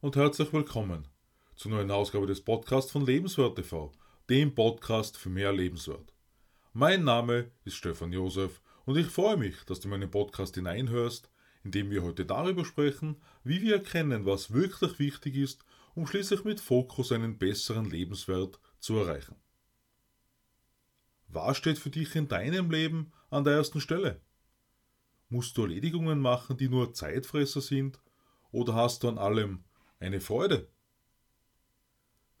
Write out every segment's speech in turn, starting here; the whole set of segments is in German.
und herzlich willkommen zur neuen Ausgabe des Podcasts von Lebenswert TV, dem Podcast für mehr Lebenswert. Mein Name ist Stefan Josef und ich freue mich, dass du meinen Podcast hineinhörst, in dem wir heute darüber sprechen, wie wir erkennen, was wirklich wichtig ist, um schließlich mit Fokus einen besseren Lebenswert zu erreichen. Was steht für dich in deinem Leben an der ersten Stelle? Musst du Erledigungen machen, die nur Zeitfresser sind, oder hast du an allem eine Freude?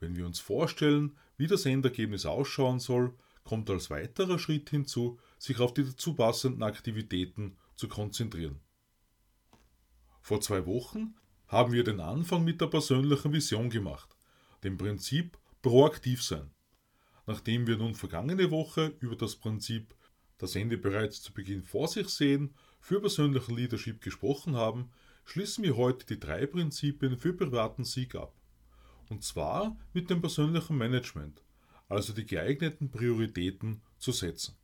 Wenn wir uns vorstellen, wie das Endergebnis ausschauen soll, kommt als weiterer Schritt hinzu, sich auf die dazu passenden Aktivitäten zu konzentrieren. Vor zwei Wochen haben wir den Anfang mit der persönlichen Vision gemacht, dem Prinzip proaktiv sein. Nachdem wir nun vergangene Woche über das Prinzip das Ende bereits zu Beginn vor sich sehen für persönlichen Leadership gesprochen haben, schließen wir heute die drei Prinzipien für privaten Sieg ab. Und zwar mit dem persönlichen Management, also die geeigneten Prioritäten zu setzen.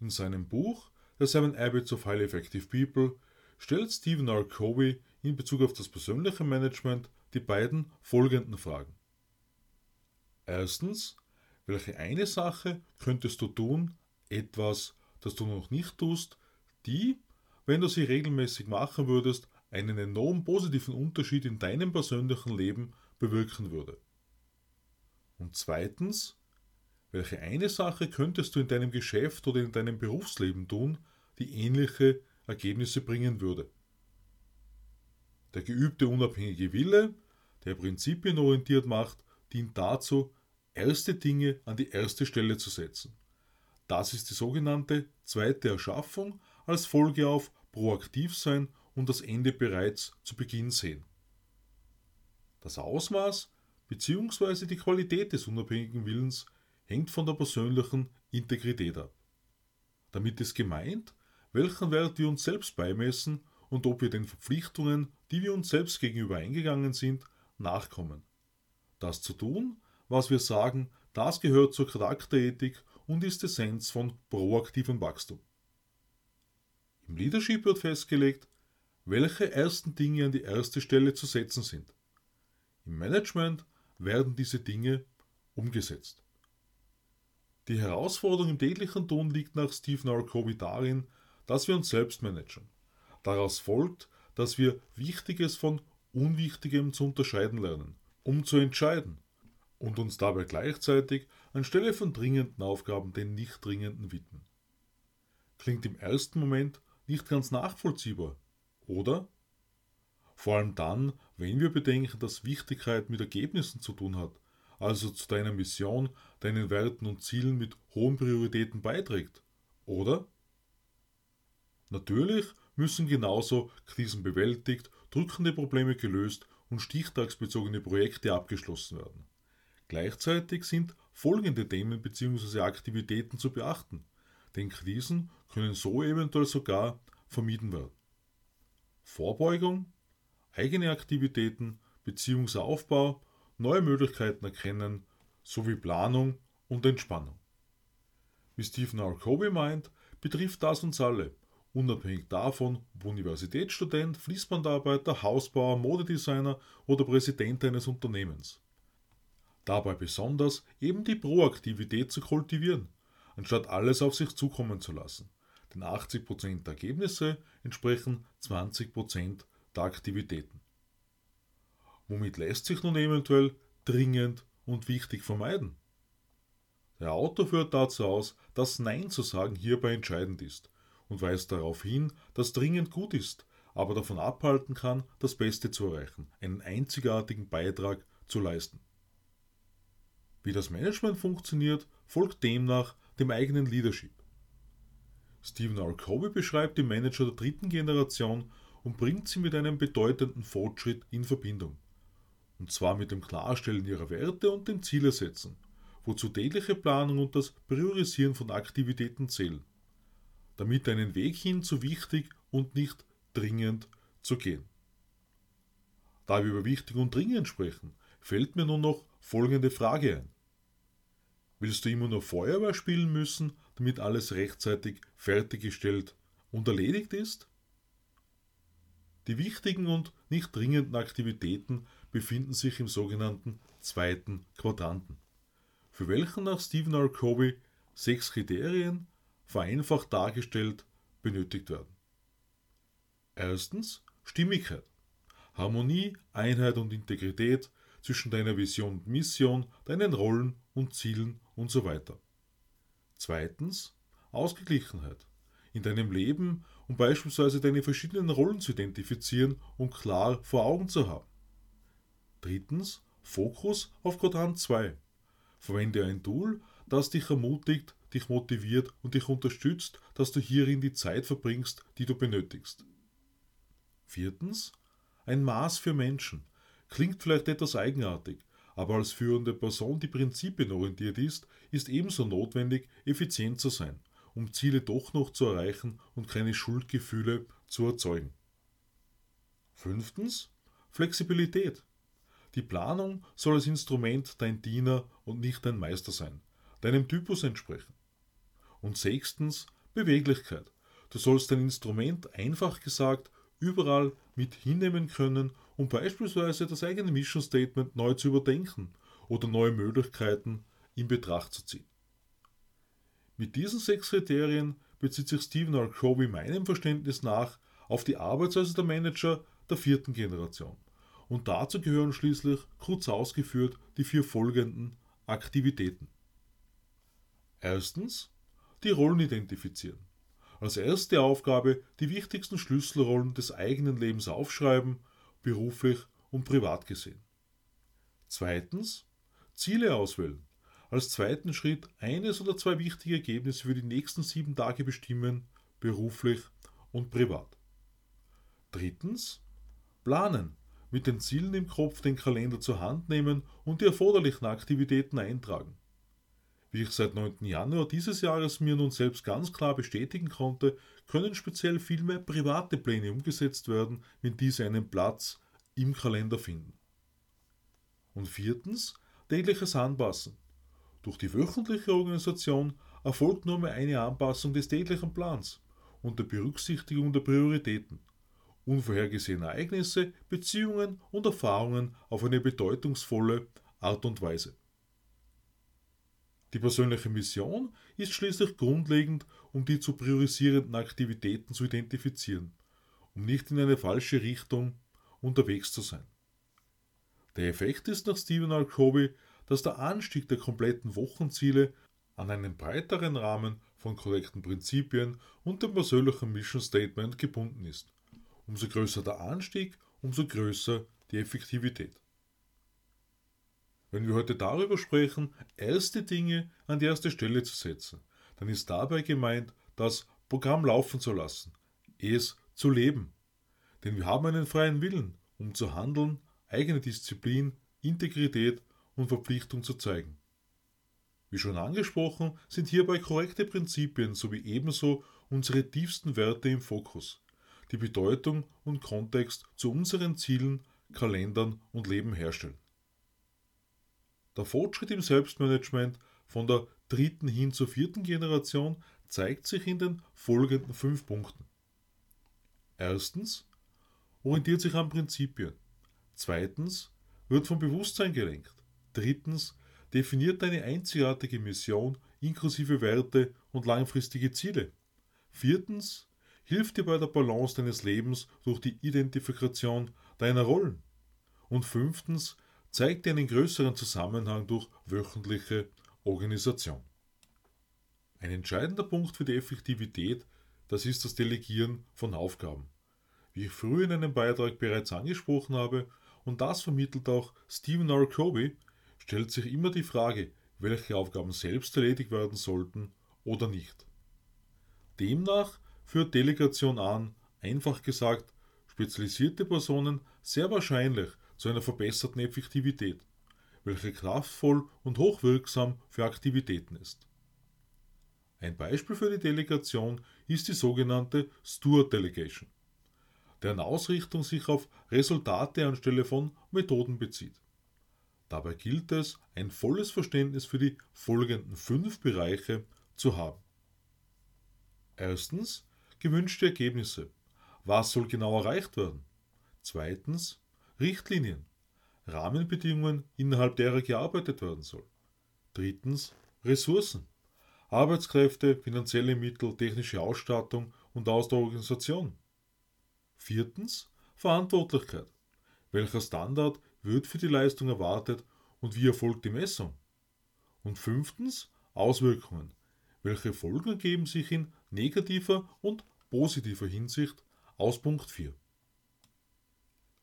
In seinem Buch The Seven Habits of Highly Effective People stellt Stephen R. Covey in Bezug auf das persönliche Management die beiden folgenden Fragen. Erstens, welche eine Sache könntest du tun, etwas, das du noch nicht tust, die, wenn du sie regelmäßig machen würdest, einen enorm positiven Unterschied in deinem persönlichen Leben bewirken würde. Und zweitens, welche eine Sache könntest du in deinem Geschäft oder in deinem Berufsleben tun, die ähnliche Ergebnisse bringen würde. Der geübte unabhängige Wille, der prinzipienorientiert macht, dient dazu, erste Dinge an die erste Stelle zu setzen. Das ist die sogenannte zweite Erschaffung als Folge auf proaktiv sein und das Ende bereits zu Beginn sehen. Das Ausmaß bzw. die Qualität des unabhängigen Willens hängt von der persönlichen Integrität ab. Damit ist gemeint, welchen Wert wir uns selbst beimessen und ob wir den Verpflichtungen, die wir uns selbst gegenüber eingegangen sind, nachkommen. Das zu tun, was wir sagen, das gehört zur Charakterethik und ist Essenz von proaktivem Wachstum. Im Leadership wird festgelegt, welche ersten Dinge an die erste Stelle zu setzen sind. Im Management werden diese Dinge umgesetzt. Die Herausforderung im täglichen Tun liegt nach Stephen R. Covey darin, dass wir uns selbst managen. Daraus folgt, dass wir Wichtiges von Unwichtigem zu unterscheiden lernen, um zu entscheiden und uns dabei gleichzeitig anstelle von dringenden Aufgaben den nicht dringenden widmen. Klingt im ersten Moment nicht ganz nachvollziehbar, oder? Vor allem dann, wenn wir bedenken, dass Wichtigkeit mit Ergebnissen zu tun hat, also zu deiner Mission, deinen Werten und Zielen mit hohen Prioritäten beiträgt, oder? Natürlich müssen genauso Krisen bewältigt, drückende Probleme gelöst und stichtagsbezogene Projekte abgeschlossen werden. Gleichzeitig sind folgende Themen bzw. Aktivitäten zu beachten, denn Krisen können so eventuell sogar vermieden werden. Vorbeugung, eigene Aktivitäten, Beziehungsaufbau, neue Möglichkeiten erkennen, sowie Planung und Entspannung. Wie Stephen R. Covey meint, betrifft das uns alle unabhängig davon, ob Universitätsstudent, Fließbandarbeiter, Hausbauer, Modedesigner oder Präsident eines Unternehmens. Dabei besonders eben die Proaktivität zu kultivieren, anstatt alles auf sich zukommen zu lassen. Denn 80% der Ergebnisse entsprechen 20% der Aktivitäten. Womit lässt sich nun eventuell dringend und wichtig vermeiden? Der Autor führt dazu aus, dass Nein zu sagen hierbei entscheidend ist und weist darauf hin, dass dringend gut ist, aber davon abhalten kann, das Beste zu erreichen, einen einzigartigen Beitrag zu leisten. Wie das Management funktioniert, folgt demnach dem eigenen Leadership. Stephen R. Covey beschreibt die Manager der dritten Generation und bringt sie mit einem bedeutenden Fortschritt in Verbindung. Und zwar mit dem Klarstellen ihrer Werte und dem Zielersetzen, wozu tägliche Planung und das Priorisieren von Aktivitäten zählen damit einen Weg hin zu wichtig und nicht dringend zu gehen. Da wir über wichtig und dringend sprechen, fällt mir nun noch folgende Frage ein. Willst du immer nur Feuerwehr spielen müssen, damit alles rechtzeitig fertiggestellt und erledigt ist? Die wichtigen und nicht dringenden Aktivitäten befinden sich im sogenannten zweiten Quadranten, für welchen nach Stephen R. Covey sechs Kriterien, vereinfacht dargestellt, benötigt werden. Erstens Stimmigkeit. Harmonie, Einheit und Integrität zwischen deiner Vision und Mission, deinen Rollen und Zielen und so. Zweitens Ausgeglichenheit. In deinem Leben, um beispielsweise deine verschiedenen Rollen zu identifizieren und klar vor Augen zu haben. Drittens Fokus auf Quadrant 2. Verwende ein Tool, das dich ermutigt, dich motiviert und dich unterstützt, dass du hierin die Zeit verbringst, die du benötigst. Viertens ein Maß für Menschen. Klingt vielleicht etwas eigenartig, aber als führende Person, die prinzipienorientiert ist, ist ebenso notwendig, effizient zu sein, um Ziele doch noch zu erreichen und keine Schuldgefühle zu erzeugen. Fünftens Flexibilität. Die Planung soll als Instrument dein Diener und nicht dein Meister sein, deinem Typus entsprechen. Und sechstens Beweglichkeit. Du sollst dein Instrument einfach gesagt überall mit hinnehmen können, um beispielsweise das eigene Mission Statement neu zu überdenken oder neue Möglichkeiten in Betracht zu ziehen. Mit diesen sechs Kriterien bezieht sich Stephen R. Covey meinem Verständnis nach auf die Arbeitsweise der Manager der vierten Generation. Und dazu gehören schließlich, kurz ausgeführt, die vier folgenden Aktivitäten. Erstens, die Rollen identifizieren. Als erste Aufgabe die wichtigsten Schlüsselrollen des eigenen Lebens aufschreiben, beruflich und privat gesehen. Zweitens Ziele auswählen. Als zweiten Schritt eines oder zwei wichtige Ergebnisse für die nächsten sieben Tage bestimmen, beruflich und privat. Drittens Planen. Mit den Zielen im Kopf den Kalender zur Hand nehmen und die erforderlichen Aktivitäten eintragen. Wie ich seit 9. Januar dieses Jahres mir nun selbst ganz klar bestätigen konnte, können speziell viel mehr private Pläne umgesetzt werden, wenn diese einen Platz im Kalender finden. Und viertens, tägliches Anpassen. Durch die wöchentliche Organisation erfolgt nur mehr eine Anpassung des täglichen Plans unter Berücksichtigung der Prioritäten. Unvorhergesehene Ereignisse, Beziehungen und Erfahrungen auf eine bedeutungsvolle Art und Weise. Die persönliche Mission ist schließlich grundlegend, um die zu priorisierenden Aktivitäten zu identifizieren, um nicht in eine falsche Richtung unterwegs zu sein. Der Effekt ist nach Stephen R. Covey, dass der Anstieg der kompletten Wochenziele an einen breiteren Rahmen von korrekten Prinzipien und dem persönlichen Mission Statement gebunden ist. Umso größer der Anstieg, umso größer die Effektivität. Wenn wir heute darüber sprechen, erste Dinge an die erste Stelle zu setzen, dann ist dabei gemeint, das Programm laufen zu lassen, es zu leben. Denn wir haben einen freien Willen, um zu handeln, eigene Disziplin, Integrität und Verpflichtung zu zeigen. Wie schon angesprochen, sind hierbei korrekte Prinzipien sowie ebenso unsere tiefsten Werte im Fokus, die Bedeutung und Kontext zu unseren Zielen, Kalendern und Leben herstellen. Der Fortschritt im Selbstmanagement von der dritten hin zur vierten Generation zeigt sich in den folgenden fünf Punkten. Erstens orientiert sich an Prinzipien. Zweitens wird vom Bewusstsein gelenkt. Drittens definiert eine einzigartige Mission inklusive Werte und langfristige Ziele. Viertens hilft dir bei der Balance deines Lebens durch die Identifikation deiner Rollen. Und fünftens zeigt einen größeren Zusammenhang durch wöchentliche Organisation. Ein entscheidender Punkt für die Effektivität, das ist das Delegieren von Aufgaben. Wie ich früher in einem Beitrag bereits angesprochen habe, und das vermittelt auch Stephen R. Covey, stellt sich immer die Frage, welche Aufgaben selbst erledigt werden sollten oder nicht. Demnach führt Delegation an, einfach gesagt, spezialisierte Personen sehr wahrscheinlich zu einer verbesserten Effektivität, welche kraftvoll und hochwirksam für Aktivitäten ist. Ein Beispiel für die Delegation ist die sogenannte Steward Delegation, deren Ausrichtung sich auf Resultate anstelle von Methoden bezieht. Dabei gilt es, ein volles Verständnis für die folgenden fünf Bereiche zu haben. Erstens gewünschte Ergebnisse. Was soll genau erreicht werden? Zweitens Richtlinien, Rahmenbedingungen, innerhalb derer gearbeitet werden soll. Drittens Ressourcen, Arbeitskräfte, finanzielle Mittel, technische Ausstattung und aus der Organisation. Viertens Verantwortlichkeit. Welcher Standard wird für die Leistung erwartet und wie erfolgt die Messung? Und fünftens Auswirkungen. Welche Folgen ergeben sich in negativer und positiver Hinsicht aus Punkt 4?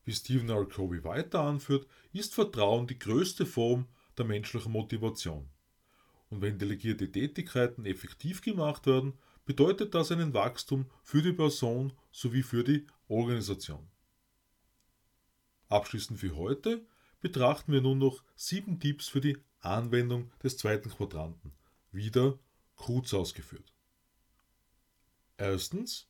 Wie Stephen R. Covey weiter anführt, ist Vertrauen die größte Form der menschlichen Motivation. Und wenn delegierte Tätigkeiten effektiv gemacht werden, bedeutet das einen Wachstum für die Person sowie für die Organisation. Abschließend für heute betrachten wir nun noch sieben Tipps für die Anwendung des zweiten Quadranten, wieder kurz ausgeführt. Erstens,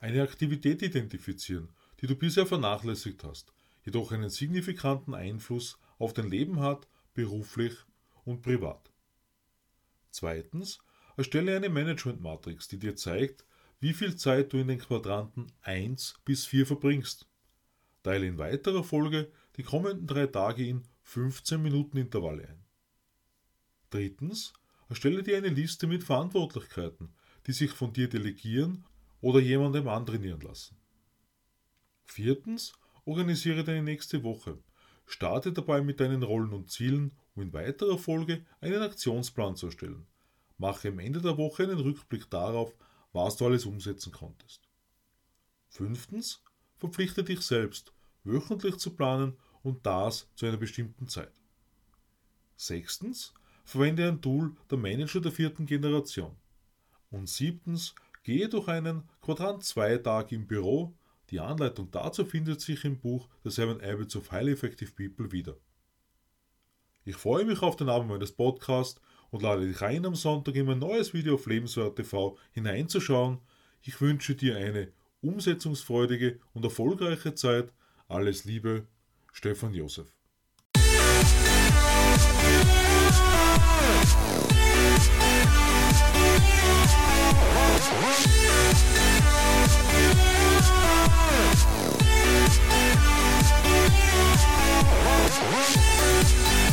eine Aktivität identifizieren, die du bisher vernachlässigt hast, jedoch einen signifikanten Einfluss auf dein Leben hat, beruflich und privat. Zweitens, erstelle eine Management-Matrix, die dir zeigt, wie viel Zeit du in den Quadranten 1 bis 4 verbringst. Teile in weiterer Folge die kommenden drei Tage in 15 Minuten Intervalle ein. Drittens, erstelle dir eine Liste mit Verantwortlichkeiten, die sich von dir delegieren oder jemandem antrainieren lassen. Viertens, organisiere deine nächste Woche. Starte dabei mit deinen Rollen und Zielen, um in weiterer Folge einen Aktionsplan zu erstellen. Mache am Ende der Woche einen Rückblick darauf, was du alles umsetzen konntest. Fünftens, verpflichte dich selbst, wöchentlich zu planen und das zu einer bestimmten Zeit. Sechstens, verwende ein Tool der Manager der vierten Generation. Und siebtens, gehe durch einen Quadrant 2 Tag im Büro die Anleitung dazu findet sich im Buch The Seven Habits of Highly Effective People wieder. Ich freue mich auf den Abend meines Podcasts und lade dich ein, am Sonntag in mein neues Video auf Lebenswert TV hineinzuschauen. Ich wünsche dir eine umsetzungsfreudige und erfolgreiche Zeit. Alles Liebe, Stefan Josef. Yeah. フフフフ。